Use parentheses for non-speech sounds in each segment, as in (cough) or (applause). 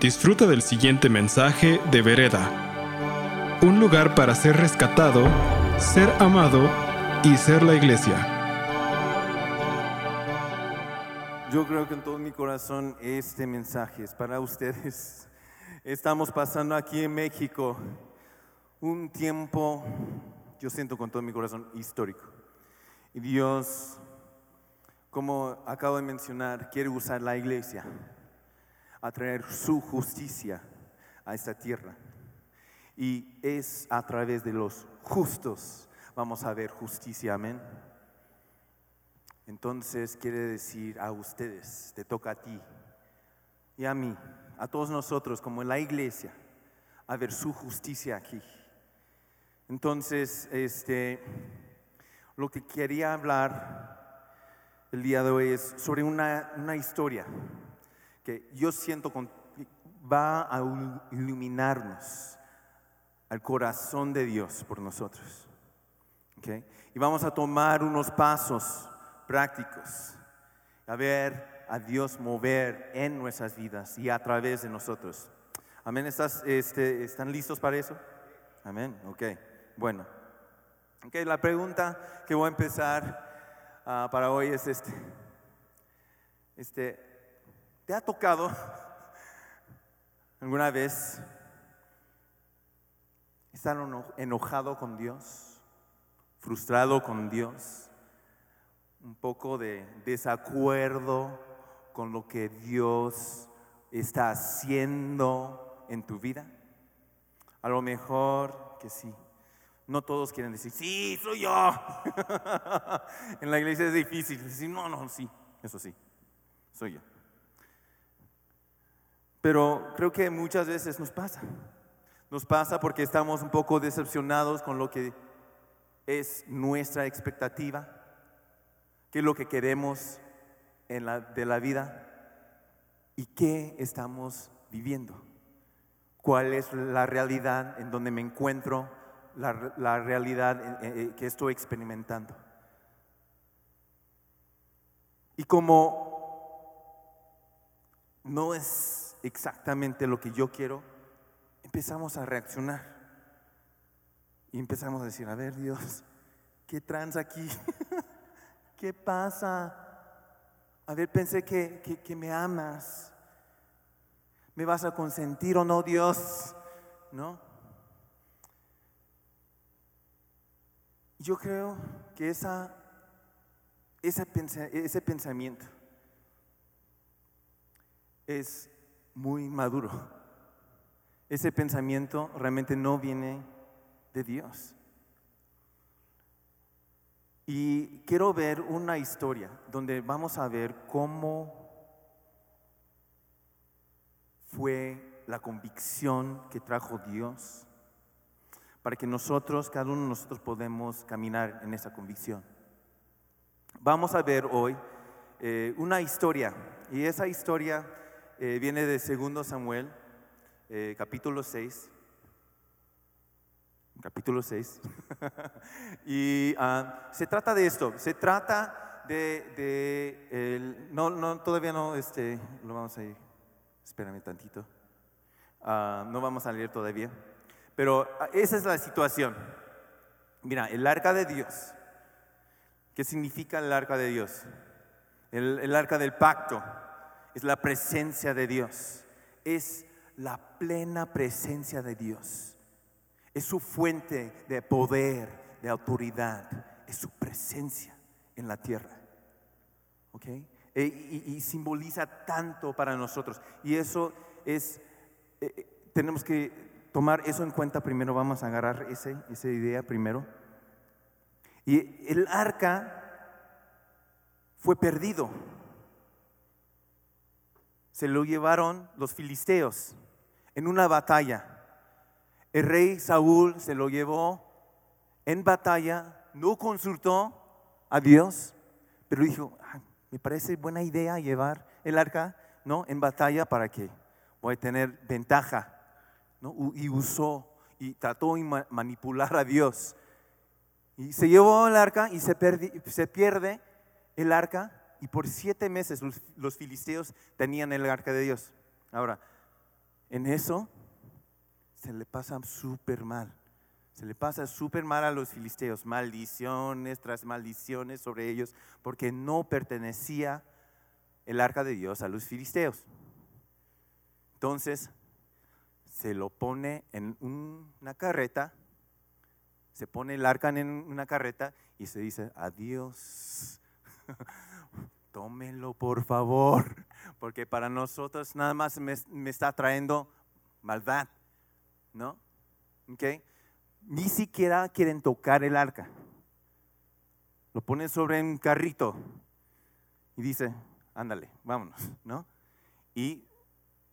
Disfruta del siguiente mensaje de Vereda. Un lugar para ser rescatado, ser amado y ser la iglesia. Yo creo que en todo mi corazón este mensaje es para ustedes. (laughs) Estamos pasando aquí en México un tiempo, yo siento con todo mi corazón, histórico. Y Dios, como acabo de mencionar, quiere usar la iglesia a traer su justicia a esta tierra. Y es a través de los justos vamos a ver justicia, amén. Entonces quiere decir a ustedes, te toca a ti y a mí, a todos nosotros como en la iglesia, a ver su justicia aquí. Entonces, este, lo que quería hablar el día de hoy es sobre una, una historia que yo siento va a iluminarnos al corazón de Dios por nosotros. Y vamos a tomar unos pasos prácticos, a ver a Dios mover en nuestras vidas y a través de nosotros. Amén. ¿Estás, este, ¿Están listos para eso? Amén. Ok. Bueno. Ok, la pregunta que voy a empezar ah, para hoy es este. Este, ¿Te ha tocado alguna vez estar enojado con Dios, frustrado con Dios, un poco de desacuerdo con lo que Dios está haciendo en tu vida? A lo mejor que sí. No todos quieren decir, sí, soy yo. (laughs) en la iglesia es difícil decir, no, no, sí, eso sí, soy yo. Pero creo que muchas veces nos pasa. Nos pasa porque estamos un poco decepcionados con lo que es nuestra expectativa, qué es lo que queremos en la, de la vida y qué estamos viviendo. ¿Cuál es la realidad en donde me encuentro, la, la realidad que estoy experimentando? Y como no es exactamente lo que yo quiero, empezamos a reaccionar. Y empezamos a decir, a ver Dios, ¿qué trans aquí? (laughs) ¿Qué pasa? A ver, pensé que, que, me amas. ¿Me vas a consentir o no, Dios? ¿No? Yo creo que esa, ese, ese pensamiento es muy maduro. Ese pensamiento realmente no viene de Dios. Y quiero ver una historia donde vamos a ver cómo fue la convicción que trajo Dios para que nosotros, cada uno de nosotros podemos caminar en esa convicción. Vamos a ver hoy eh, una historia y esa historia eh, viene de 2 Samuel, eh, capítulo 6. Capítulo 6. (laughs) y ah, se trata de esto, se trata de, no, no, todavía no, este, lo vamos a ir, espérame tantito. Ah, no vamos a leer todavía. Pero esa es la situación. Mira, el arca de Dios. ¿Qué significa el arca de Dios? El arca del pacto es la presencia de Dios, es la plena presencia de Dios, es su fuente de poder, de autoridad, es su presencia en la tierra. ¿Ok? E, y, simboliza tanto para nosotros. Y eso es, eh, eh, tenemos que tomar eso en cuenta primero, vamos a agarrar ese, esa idea primero. Y el arca fue perdido se lo llevaron los filisteos en una batalla. El rey Saúl se lo llevó en batalla, no consultó a Dios, pero dijo, ah, me parece buena idea llevar el arca ¿no? en batalla para que voy a tener ventaja. ¿no? Y usó y trató de manipular a Dios. Y se llevó el arca y se, se pierde el arca y por siete meses los, filisteos tenían el arca de Dios. Ahora, en eso se le pasa súper mal. Se le pasa súper mal a los filisteos, maldiciones tras maldiciones sobre ellos, porque no pertenecía el arca de Dios a los filisteos. Entonces, se lo pone en una carreta, se pone el arca en una carreta y se dice, adiós, (laughs) tómelo por favor, (laughs) porque para nosotros nada más me, me está trayendo maldad, ¿no? ¿Okay? Ni siquiera quieren tocar el arca. Lo ponen sobre un carrito y dice, ándale, vámonos, (laughs) ¿no? Y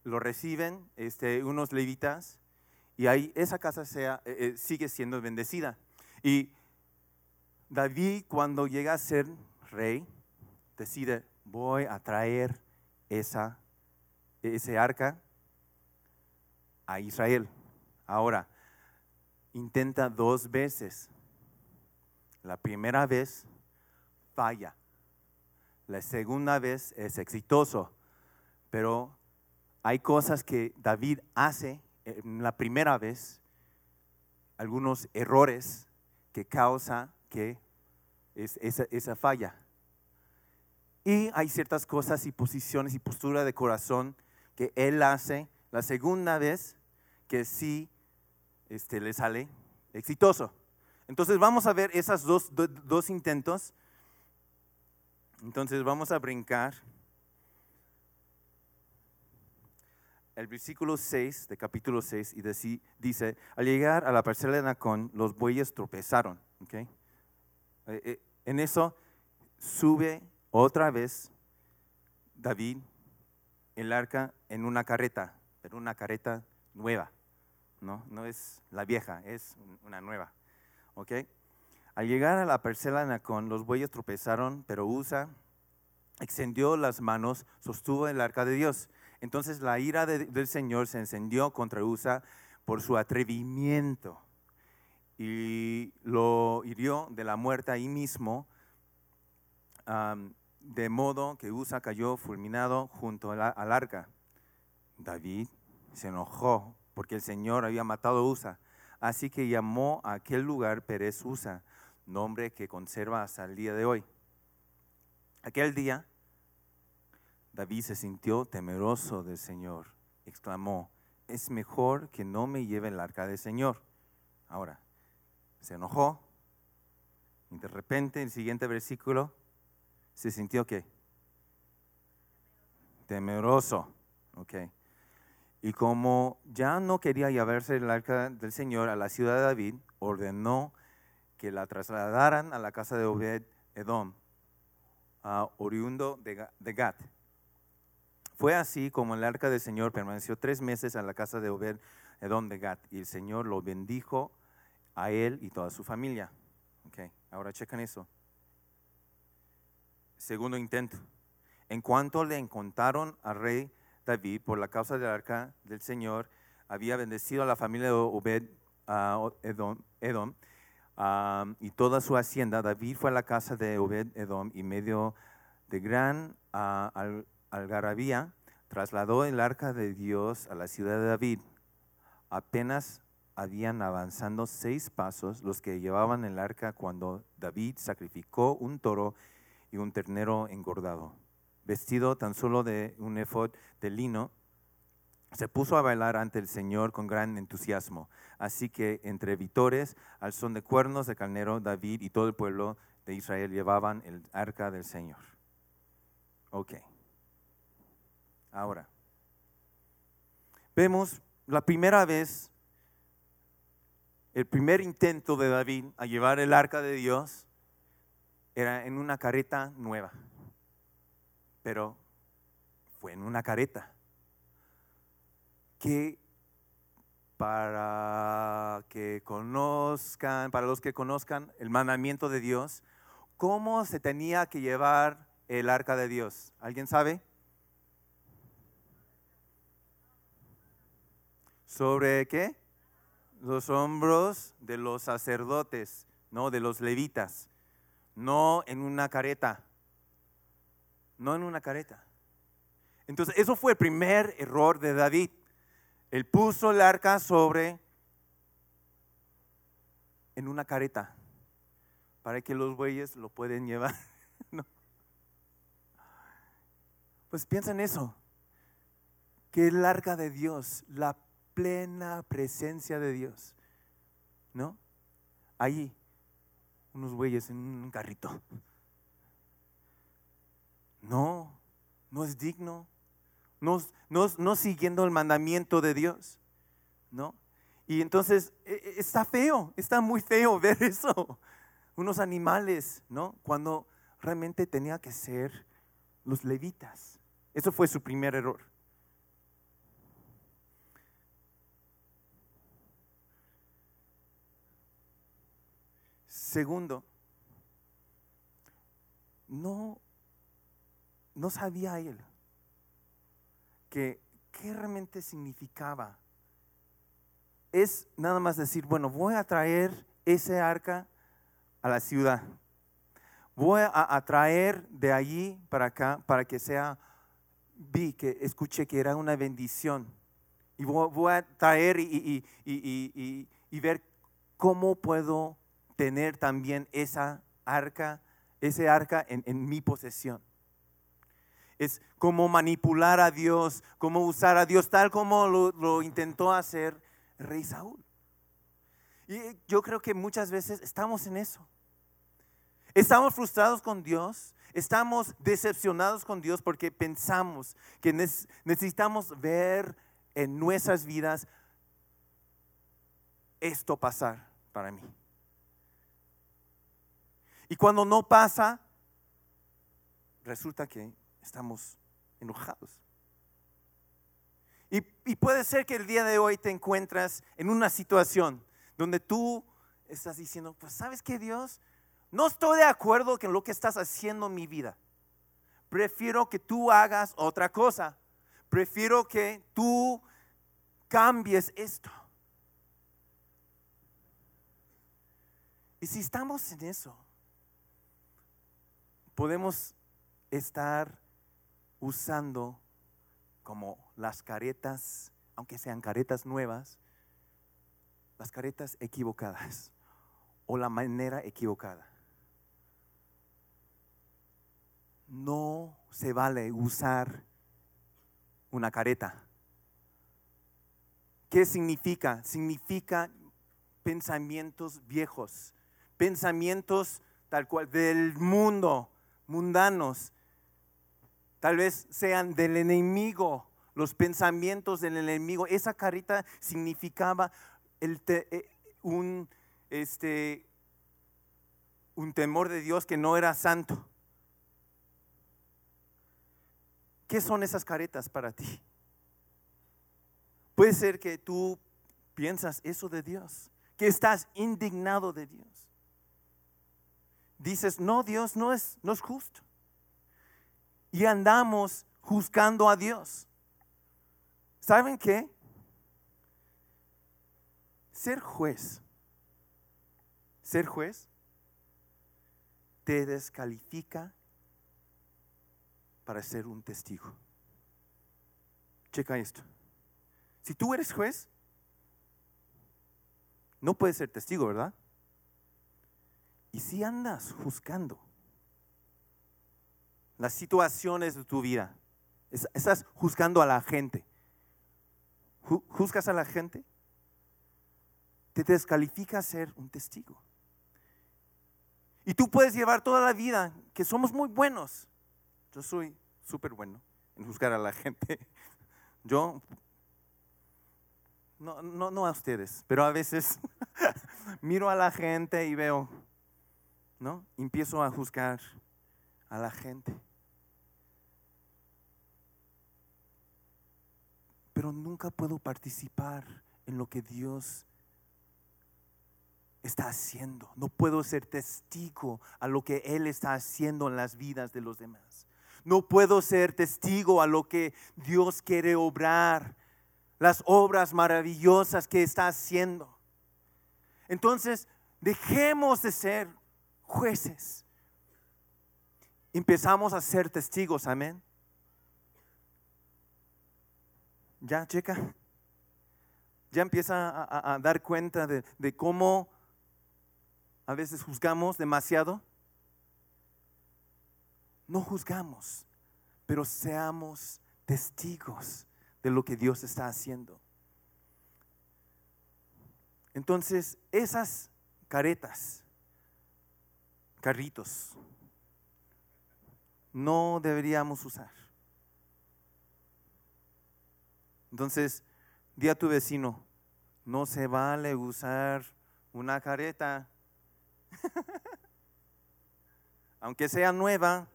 lo reciben este, unos levitas y ahí esa casa sea, eh, eh, sigue siendo bendecida. Y David cuando llega a ser rey, decide, voy a traer esa, ese arca a Israel. Ahora, intenta dos veces. La primera vez falla. La segunda vez es exitoso. Pero hay cosas que David hace en la primera vez, algunos errores que causa que es esa, esa falla. Y hay ciertas cosas y posiciones y postura de corazón que él hace la segunda vez que sí este, le sale exitoso. Entonces vamos a ver esos dos, dos intentos. Entonces vamos a brincar el versículo 6 de capítulo 6 y dice, al llegar a la parcela de Nacón, los bueyes tropezaron. ¿okay? Eh, eh, en eso sube otra vez David el arca en una carreta, pero una carreta nueva. No, no es la vieja, es una nueva. ¿okay? Al llegar a la parcela de Nacón, los bueyes tropezaron, pero Usa extendió las manos, sostuvo el arca de Dios entonces la ira del Señor se encendió contra Usa por su atrevimiento y lo hirió de la muerte ahí mismo, de modo que Usa cayó fulminado junto al, arca. David se enojó porque el Señor había matado a Usa, así que llamó a aquel lugar Pérez Usa, nombre que conserva hasta el día de hoy. Aquel día David se sintió temeroso del Señor. Exclamó, es mejor que no me lleve el arca del Señor. Ahora, se enojó y de repente, el siguiente versículo, se sintió que temeroso. Ok. Y como ya no quería llevarse el arca del Señor a la ciudad de David, ordenó que la trasladaran a la casa de Obed Edom, oriundo de Gat fue así como el arca del Señor permaneció tres meses en la casa de Obed Edom de Gat y el Señor lo bendijo a él y toda su familia. Okay, ahora checan eso. Segundo intento. En cuanto le encontraron al rey David por la causa del arca del Señor, había bendecido a la familia de Obed Edom, y toda su hacienda. David fue a la casa de Obed Edom y medio de gran algarabía, trasladó el arca de Dios a la ciudad de David. Apenas habían avanzado seis pasos los que llevaban el arca cuando David sacrificó un toro y un ternero engordado. Vestido tan solo de un efod de lino, se puso a bailar ante el Señor con gran entusiasmo. Así que entre vitores, al son de cuernos de carnero, David y todo el pueblo de Israel llevaban el arca del Señor. Ok. Ahora, vemos la primera vez, el primer intento de David a llevar el arca de Dios era en una carreta nueva, pero fue en una carreta que para que conozcan, para los que conozcan el mandamiento de Dios, ¿cómo se tenía que llevar el arca de Dios? ¿Alguien sabe? ¿Sobre qué? Los hombros de los sacerdotes, no de los levitas, no en una careta, no en una careta. Entonces, eso fue el primer error de David. Él puso el arca sobre en una careta para que los bueyes lo pueden llevar. (laughs) Pues piensa en eso, que el arca de Dios, la plena presencia de Dios, ¿no? Ahí, unos bueyes en un carrito. No, no es digno, no, no, siguiendo el mandamiento de Dios, ¿no? Y entonces e, e, está feo, está muy feo (laughs) ver eso. Unos animales, ¿no? Cuando realmente tenía que ser los levitas. Eso fue su primer error. Segundo, no, no sabía él que qué realmente significaba. Es nada más decir, bueno, voy a traer ese arca a la ciudad. Voy a, traer de allí para acá para que sea vi, que escuché que era una bendición. Y voy, a traer y, y, ver cómo puedo tener también esa arca, ese arca en, mi posesión. Es como manipular a Dios, cómo usar a Dios tal como lo, intentó hacer rey Saúl. Y yo creo que muchas veces estamos en eso. Estamos frustrados con Dios, Estamos decepcionados con Dios porque pensamos que necesitamos ver en nuestras vidas esto pasar para mí. Y cuando no pasa, resulta que estamos enojados. Y, puede ser que el día de hoy te encuentras en una situación donde tú estás diciendo, pues sabes que Dios, no estoy de acuerdo con lo que estás haciendo en mi vida. Prefiero que tú hagas otra cosa. Prefiero que tú cambies esto. Y si estamos en eso, podemos estar usando como las caretas, aunque sean caretas nuevas, las caretas equivocadas (laughs) o la manera equivocada. no se vale usar una careta. ¿Qué significa? Significa pensamientos viejos, pensamientos tal cual del mundo, mundanos. Tal vez sean del enemigo, los pensamientos del enemigo. Esa careta significaba eh, un, este, un temor de Dios que no era santo. ¿Qué son esas caretas para ti? Puede ser que tú piensas eso de Dios, que estás indignado de Dios. Dices, no, Dios no es, no es justo. Y andamos juzgando a Dios. ¿Saben qué? Ser juez, ser juez te descalifica para ser un testigo. Checa esto. Si tú eres juez, no puedes ser testigo, ¿verdad? Y si andas juzgando las situaciones de tu vida, estás juzgando a la gente, juzgas a la gente, te descalifica ser un testigo. Y tú puedes llevar toda la vida, que somos muy buenos. Yo soy súper bueno en juzgar a la (laughs) gente. Yo, no, no, no a ustedes, pero a veces (laughs) miro a la gente y veo, ¿no? Empiezo a juzgar a la gente. Pero nunca puedo participar en lo que Dios está haciendo. No puedo ser testigo a lo que Él está haciendo en las vidas de los demás. No puedo ser testigo a lo que Dios quiere obrar, las obras maravillosas que está haciendo. Entonces, dejemos de ser jueces. Empezamos a ser testigos, amén. Ya, checa. ya empieza a, dar cuenta de cómo a veces juzgamos demasiado. No juzgamos, pero seamos testigos de lo que Dios está haciendo. Entonces, esas caretas, carritos, no deberíamos usar. Entonces, di a tu vecino, no se vale usar una careta, (laughs) aunque sea nueva,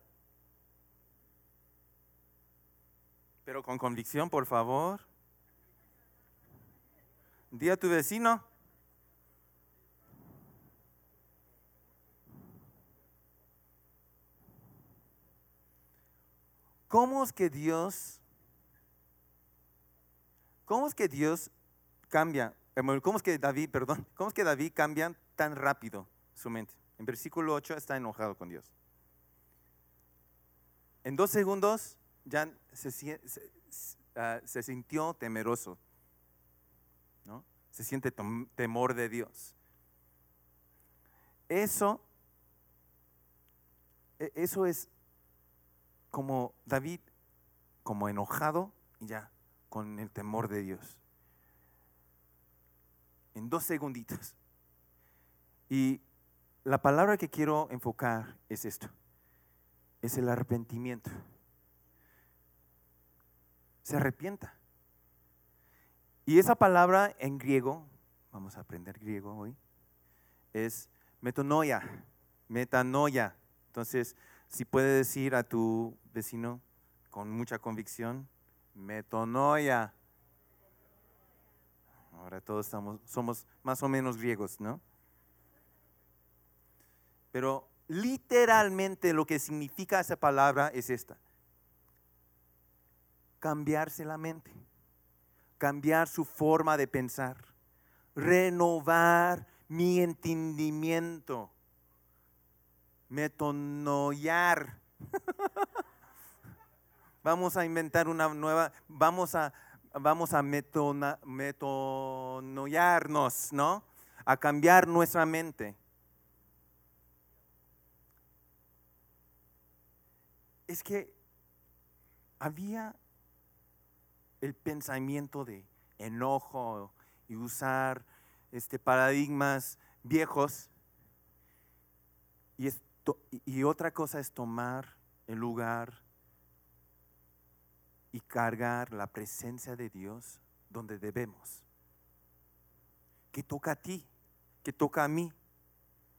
pero con convicción, por favor. Di a tu vecino, ¿Cómo es que Dios, cómo es que Dios cambia, cómo es que David, perdón, (laughs) cómo es que David cambia tan rápido su mente? En versículo 8 está enojado con Dios. En dos segundos ya se, ah, sintió temeroso, ¿no? Se siente temor de Dios. Eso, e, eso es como David, como enojado y ya, con el temor de Dios. En dos segunditos. Y la palabra que quiero enfocar es esto, es el arrepentimiento. Se arrepienta. Y esa palabra en griego, vamos a aprender griego hoy, es metanoia, metanoia. Entonces, si puede decir a tu vecino con mucha convicción, metonoia. Ahora todos estamos, somos más o menos griegos, ¿no? Pero literalmente lo que significa esa palabra es esta. Cambiarse la mente, cambiar su forma de pensar, renovar mi entendimiento metonoyar. (laughs) vamos a inventar una nueva, vamos a, vamos a metonoyarnos, ¿no? A cambiar nuestra mente. Es que había el pensamiento de enojo y usar este paradigmas viejos y es y otra cosa es tomar el lugar y cargar la presencia de Dios donde debemos. Que toca a ti, que toca a mí,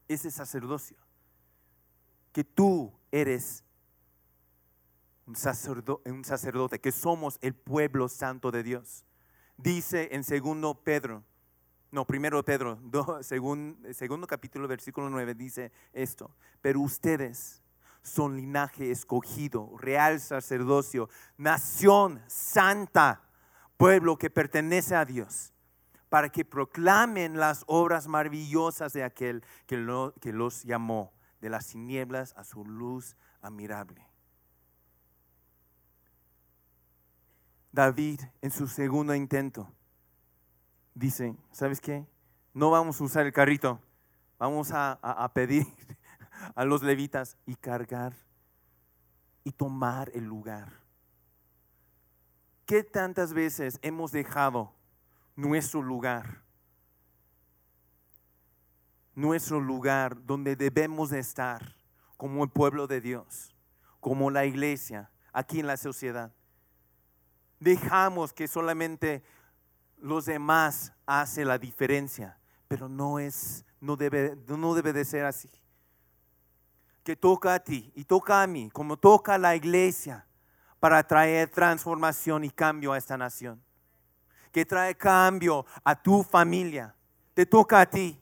ese sacerdocio. Que tú eres un sacerdote, un sacerdote, que somos el pueblo santo de Dios. Dice en segundo Pedro no, primero Pedro, (laughs) segundo capítulo, versículo 9, dice esto. Pero ustedes son linaje escogido, real sacerdocio, nación santa, pueblo que pertenece a Dios, para que proclamen las obras maravillosas de aquel que, que los llamó de las tinieblas a su luz admirable. David, en su segundo intento, dice, ¿sabes qué? No vamos a usar el carrito, vamos a, pedir a los levitas y cargar y tomar el lugar. ¿Qué tantas veces hemos dejado nuestro lugar? Nuestro lugar donde debemos de estar como el pueblo de Dios, como la iglesia, aquí en la sociedad. Dejamos que solamente los demás hace la diferencia, pero no es, no debe, no debe de ser así. Que toca a ti y toca a mí, como toca a la iglesia, para traer transformación y cambio a esta nación. Que trae cambio a tu familia. Te toca a ti.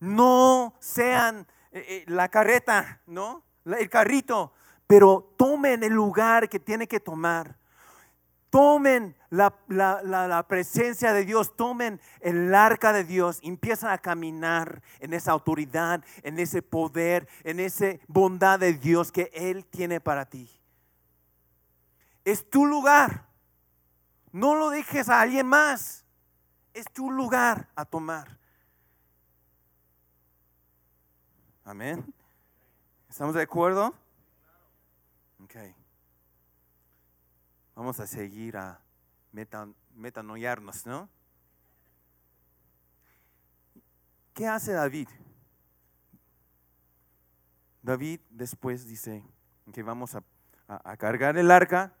No sean eh, eh, la carreta, ¿no? El carrito, pero tomen el lugar que tiene que tomar tomen la, presencia de Dios, tomen el arca de Dios, empiezan a caminar en esa autoridad, en ese poder, en esa bondad de Dios que Él tiene para ti. Es tu lugar. No lo dejes a alguien más. Es tu lugar a tomar. Amén. ¿Estamos de acuerdo? Ok. Vamos a seguir a metan, metanoiarnos, ¿no? ¿Qué hace David? David después dice que vamos a cargar el arca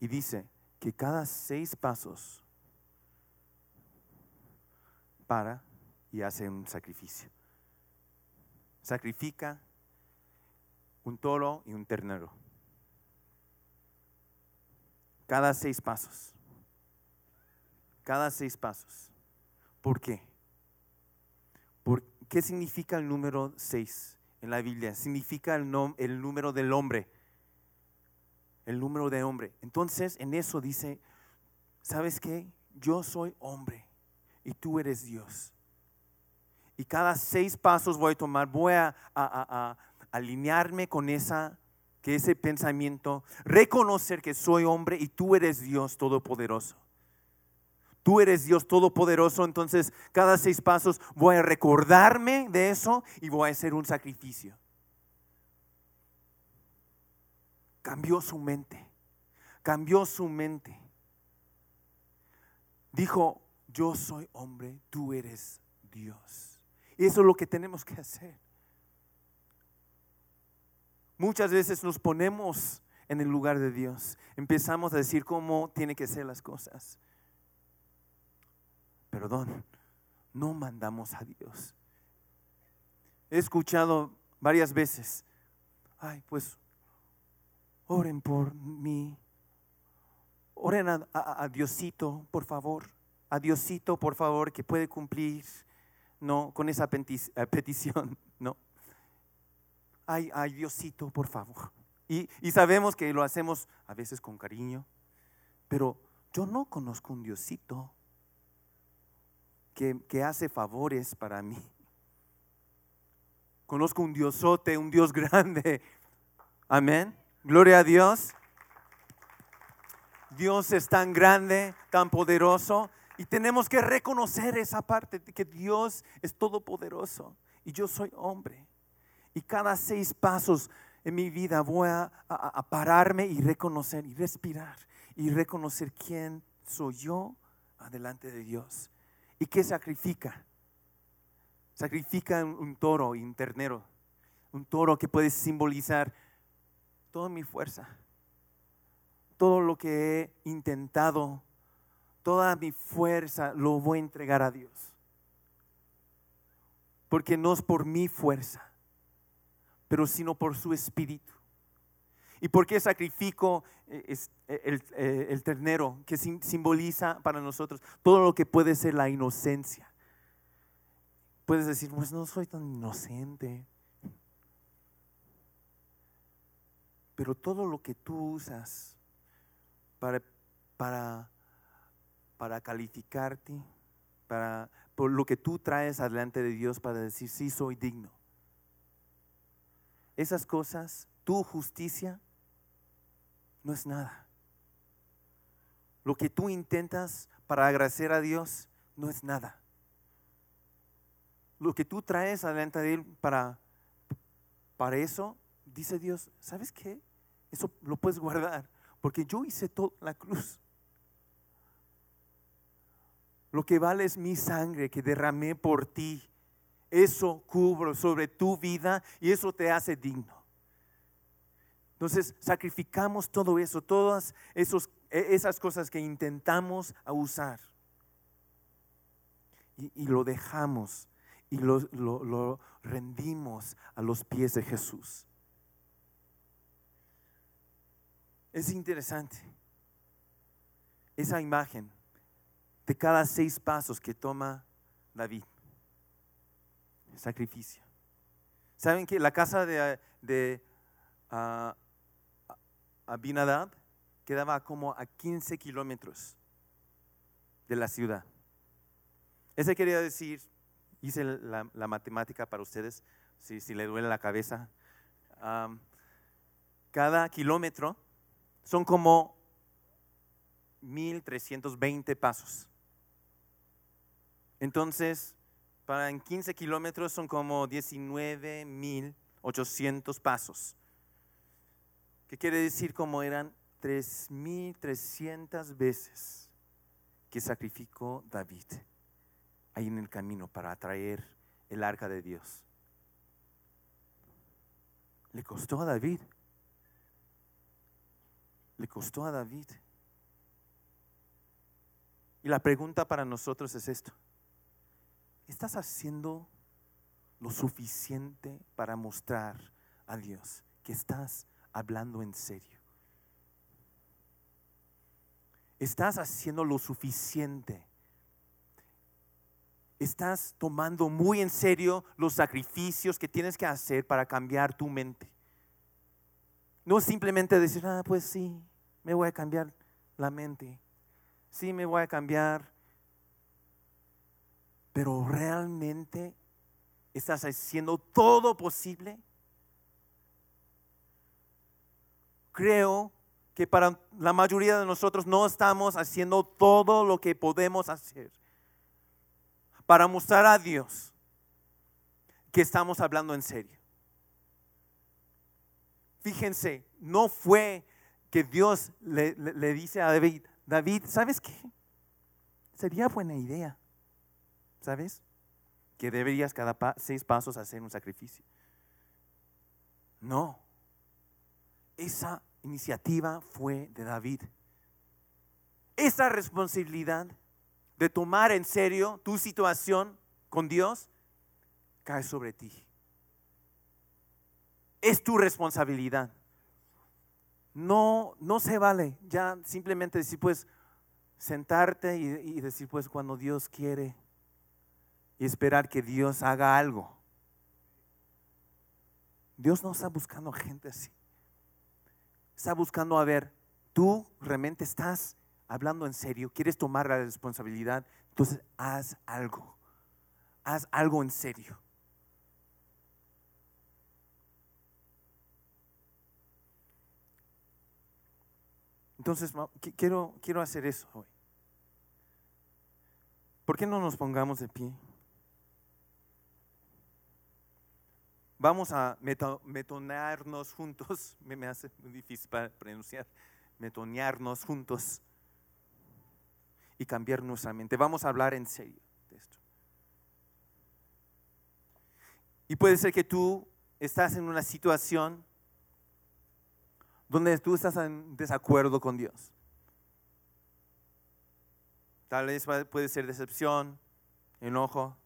y dice que cada seis pasos para y hace un sacrificio. Sacrifica un toro y un ternero. Cada seis pasos. Cada seis pasos. ¿Por qué? ¿Por ¿Qué significa el número seis en la Biblia? Significa el, el número del hombre. El número de hombre. Entonces, en eso dice, ¿sabes qué? Yo soy hombre y tú eres Dios. Y cada seis pasos voy a tomar, voy a, a alinearme con esa, que ese pensamiento, reconocer que soy hombre y tú eres Dios todopoderoso. Tú eres Dios todopoderoso, entonces cada seis pasos voy a recordarme de eso y voy a hacer un sacrificio. Cambió su mente, cambió su mente. Dijo, yo soy hombre, tú eres Dios. Y eso es lo que tenemos que hacer. Muchas veces nos ponemos en el lugar de Dios. Empezamos a decir cómo tienen que ser las cosas. Perdón, no mandamos a Dios. He escuchado varias veces, ay, pues oren por mí. Oren a, Diosito, por favor. A Diosito, por favor, que puede cumplir, no, con esa petición, no ay, ay, Diosito, por favor. Y, sabemos que lo hacemos a veces con cariño, pero yo no conozco un Diosito que, que hace favores para mí. Conozco un Diosote, un Dios grande. Amén. Gloria a Dios. Dios es tan grande, tan poderoso, y tenemos que reconocer esa parte de que Dios es todopoderoso y yo soy hombre. Y cada seis pasos en mi vida voy a, pararme y reconocer y respirar y reconocer quién soy yo adelante de Dios. ¿Y qué sacrifica? Sacrifica un toro y un ternero. Un toro que puede simbolizar toda mi fuerza, todo lo que he intentado, toda mi fuerza lo voy a entregar a Dios. Porque no es por mi fuerza, pero sino por su espíritu. ¿Y por qué sacrifico eh, eh, eh, el, ternero que simboliza para nosotros todo lo que puede ser la inocencia? Puedes decir, pues no soy tan inocente. Pero todo lo que tú usas para, para, para calificarte, para, por lo que tú traes adelante de Dios para decir, sí, soy digno esas cosas, tu justicia, no es nada. Lo que tú intentas para agradecer a Dios no es nada. Lo que tú traes adelante de Él para, para eso, dice Dios, ¿sabes qué? Eso lo puedes guardar, porque yo hice toda la cruz. Lo que vale es mi sangre que derramé por ti eso cubro sobre tu vida y eso te hace digno. Entonces sacrificamos todo eso, todas esos, e, esas cosas que intentamos usar y, lo dejamos y lo, lo rendimos a los pies de Jesús. Es interesante esa imagen de cada seis pasos que toma David sacrificio. ¿Saben que la casa de, de uh, Abinadab quedaba como a 15 kilómetros de la ciudad? Ese quería decir, hice la, matemática para ustedes, si, si, le duele la cabeza. cada kilómetro son como 1320 pasos. Entonces, para en 15 kilómetros son como 19.800 pasos. ¿Qué quiere decir como eran 3.300 veces que sacrificó David ahí en el camino para atraer el arca de Dios? Le costó a David. Le costó a David. Y la pregunta para nosotros es esto. ¿Estás haciendo lo suficiente para mostrar a Dios que estás hablando en serio? ¿Estás haciendo lo suficiente? ¿Estás tomando muy en serio los sacrificios que tienes que hacer para cambiar tu mente? No simplemente decir, ah, pues sí, me voy a cambiar la mente. Sí, me voy a cambiar. Pero realmente estás haciendo todo posible. Creo que para la mayoría de nosotros no estamos haciendo todo lo que podemos hacer para mostrar a Dios que estamos hablando en serio. Fíjense, no fue que Dios le, dice a David, David, ¿sabes qué? Sería buena idea, ¿sabes? Que deberías cada seis pasos hacer un sacrificio. No, esa iniciativa fue de David. Esa responsabilidad de tomar en serio tu situación con Dios cae sobre ti. Es tu responsabilidad. No, no se vale ya simplemente decir, pues, sentarte y, y decir, pues, cuando Dios quiere y esperar que Dios haga algo. Dios no está buscando gente así. Está buscando a ver, tú realmente estás hablando en serio, quieres tomar la responsabilidad, entonces haz algo. Haz algo en serio. Entonces, quiero, quiero hacer eso hoy. ¿Por qué no nos pongamos de pie? Vamos a metonearnos juntos. (laughs) Me, me hace muy difícil para pronunciar. Metonearnos juntos y cambiar nuestra mente. Vamos a hablar en serio de esto. Y puede ser que tú estás en una situación donde tú estás en desacuerdo con Dios. Tal vez puede ser decepción, enojo,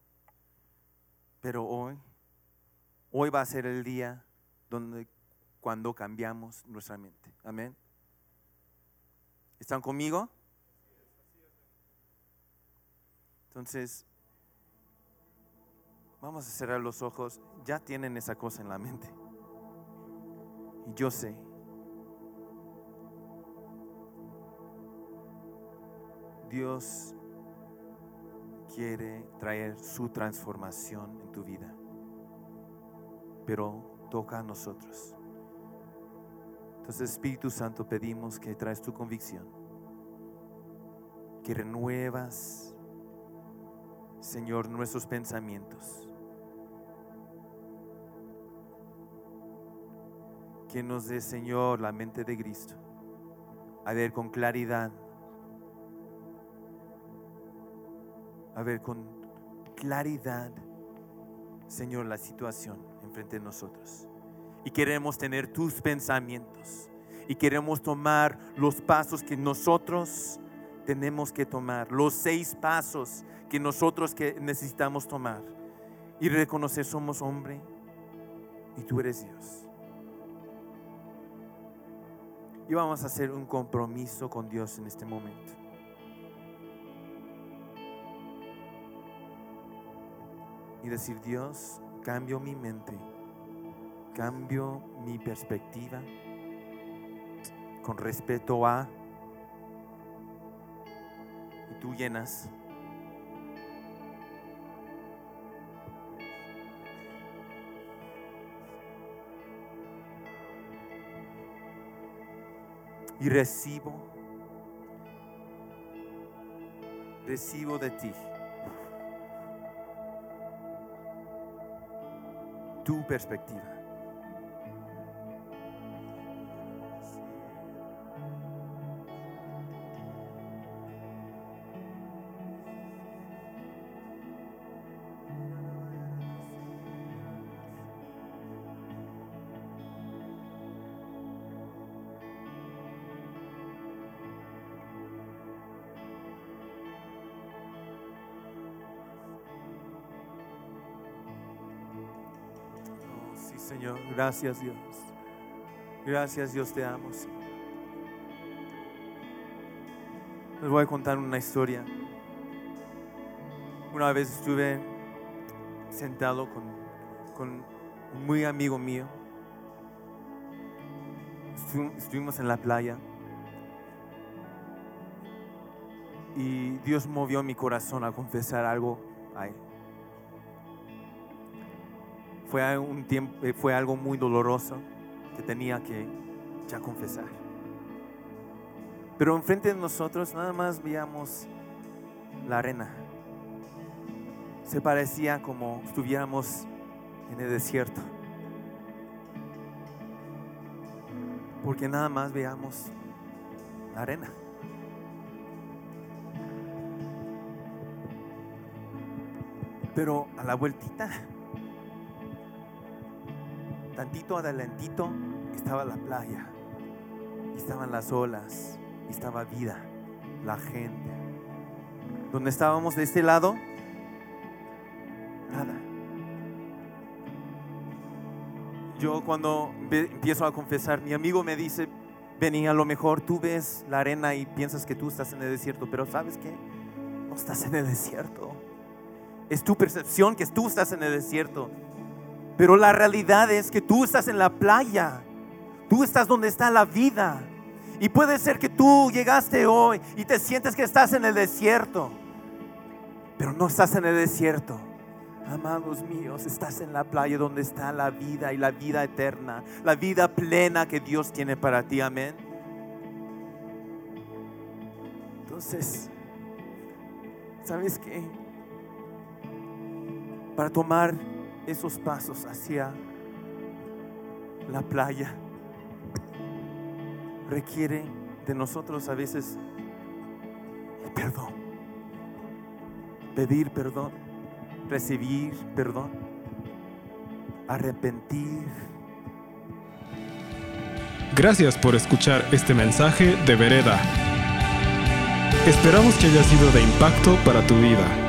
pero hoy, hoy va a ser el día donde cuando cambiamos nuestra mente. Amén. ¿Están conmigo? Entonces, vamos a cerrar los ojos. Ya tienen esa cosa en la mente. Y yo sé. Dios quiere traer su transformación en tu vida. Pero toca a nosotros. Entonces, Espíritu Santo, pedimos que traes tu convicción, que renuevas Señor, nuestros pensamientos. Que nos dé, Señor, la mente de Cristo. A ver con claridad. A ver con claridad, Señor, la situación enfrente de nosotros. Y queremos tener tus pensamientos. Y queremos tomar los pasos que nosotros tenemos que tomar, los seis pasos que nosotros que necesitamos tomar y reconocer somos hombre y tú eres Dios. Y vamos a hacer un compromiso con Dios en este momento. Y decir, Dios, cambio mi mente, cambio mi perspectiva con respeto a tú llenas. Y recibo, recibo de ti tu perspectiva. Señor. Gracias, Dios. Gracias, Dios, te amo. Les voy a contar una historia. Una vez estuve sentado con, con un muy amigo mío. Estu- Estuvimos en la playa. Y Dios movió mi corazón a confesar algo a Él. Fue un tiempo, eh, fue algo muy doloroso que tenía que ya confesar. Pero enfrente de nosotros nada más veíamos la arena. Se parecía como estuviéramos en el desierto. Porque nada más veíamos la arena. Pero a la vueltita tantito adelantito estaba la playa, estaban las olas, estaba vida, la gente. Donde estábamos de este lado, nada. Yo cuando empiezo a confesar, mi amigo me dice, Vení, a lo mejor tú ves la arena y piensas que tú estás en el desierto, pero ¿sabes qué? No estás en el desierto. Es tu percepción que tú estás en el desierto. Pero la realidad es que tú estás en la playa. Tú estás donde está la vida. Y puede ser que tú llegaste hoy y te sientes que estás en el desierto. Pero no estás en el desierto. Amados míos, estás en la playa donde está la vida y la vida eterna. La vida plena que Dios tiene para ti. Amén. Entonces, ¿sabes qué? Para tomar esos pasos hacia la playa requiere de nosotros a veces perdón. Pedir perdón, recibir perdón, arrepentir. Gracias por escuchar este mensaje de Vereda. Esperamos que haya sido de impacto para tu vida.